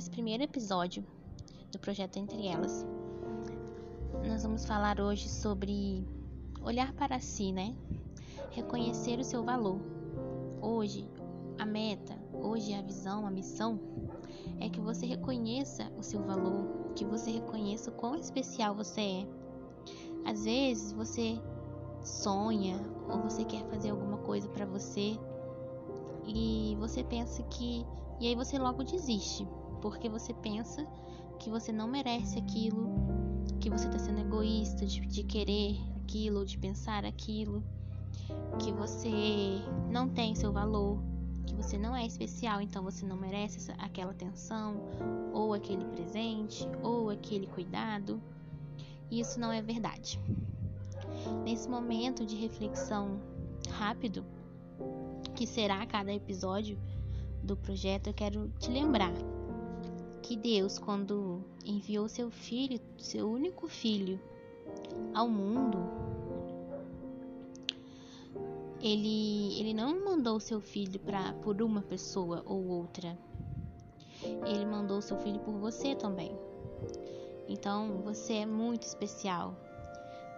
primeiro episódio do projeto Entre Elas. Nós vamos falar hoje sobre olhar para si, né? Reconhecer o seu valor. Hoje, a meta, hoje a visão, a missão é que você reconheça o seu valor, que você reconheça o quão especial você é. Às vezes você sonha ou você quer fazer alguma coisa para você e você pensa que e aí você logo desiste, porque você pensa que você não merece aquilo, que você está sendo egoísta de, de querer aquilo, de pensar aquilo, que você não tem seu valor, que você não é especial, então você não merece essa, aquela atenção, ou aquele presente, ou aquele cuidado. Isso não é verdade. Nesse momento de reflexão rápido, que será cada episódio do projeto, eu quero te lembrar que Deus, quando enviou seu filho, seu único filho, ao mundo, ele, ele não mandou seu filho para por uma pessoa ou outra. Ele mandou seu filho por você também. Então, você é muito especial.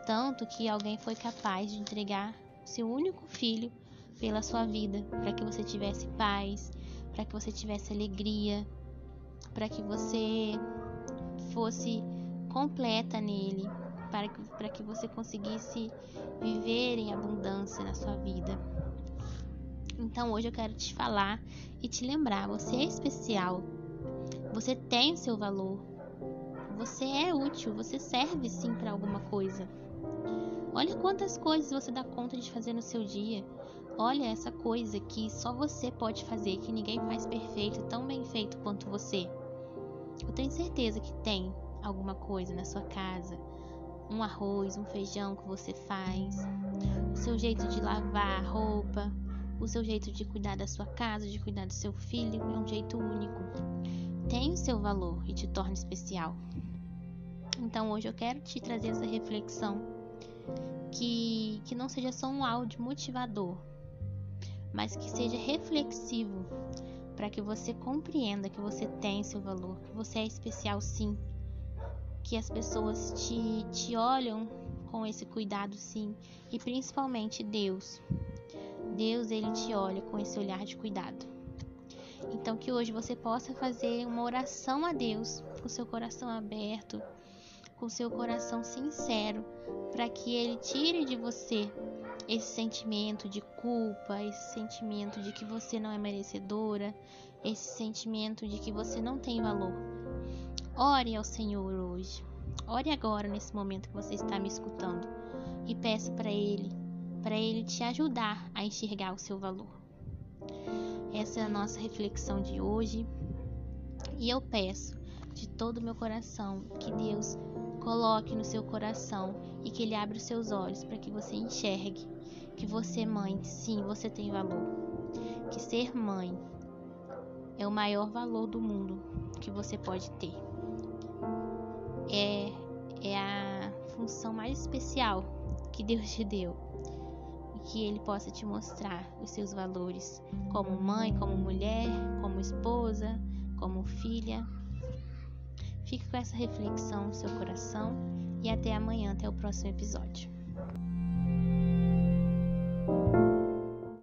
Tanto que alguém foi capaz de entregar seu único filho pela sua vida, para que você tivesse paz, para que você tivesse alegria, para que você fosse completa nele, para que, para que você conseguisse viver em abundância na sua vida. Então hoje eu quero te falar e te lembrar: você é especial, você tem o seu valor, você é útil, você serve sim para alguma coisa. Olha quantas coisas você dá conta de fazer no seu dia. Olha essa coisa que só você pode fazer, que ninguém faz perfeito, tão bem feito quanto você. Eu tenho certeza que tem alguma coisa na sua casa, um arroz, um feijão que você faz, o seu jeito de lavar a roupa, o seu jeito de cuidar da sua casa, de cuidar do seu filho, é um jeito único. Tem o seu valor e te torna especial. Então hoje eu quero te trazer essa reflexão que, que não seja só um áudio motivador, mas que seja reflexivo para que você compreenda que você tem seu valor, que você é especial sim, que as pessoas te, te olham com esse cuidado sim, e principalmente Deus. Deus ele te olha com esse olhar de cuidado. Então que hoje você possa fazer uma oração a Deus com seu coração aberto, com seu coração sincero, para que ele tire de você esse sentimento de culpa, esse sentimento de que você não é merecedora, esse sentimento de que você não tem valor. Ore ao Senhor hoje. Ore agora nesse momento que você está me escutando e peça para ele, para ele te ajudar a enxergar o seu valor. Essa é a nossa reflexão de hoje. E eu peço de todo o meu coração que Deus coloque no seu coração e que ele abra os seus olhos para que você enxergue que você, mãe, sim, você tem valor. Que ser mãe é o maior valor do mundo que você pode ter. É, é a função mais especial que Deus te deu. E que Ele possa te mostrar os seus valores como mãe, como mulher, como esposa, como filha. Fique com essa reflexão no seu coração e até amanhã, até o próximo episódio.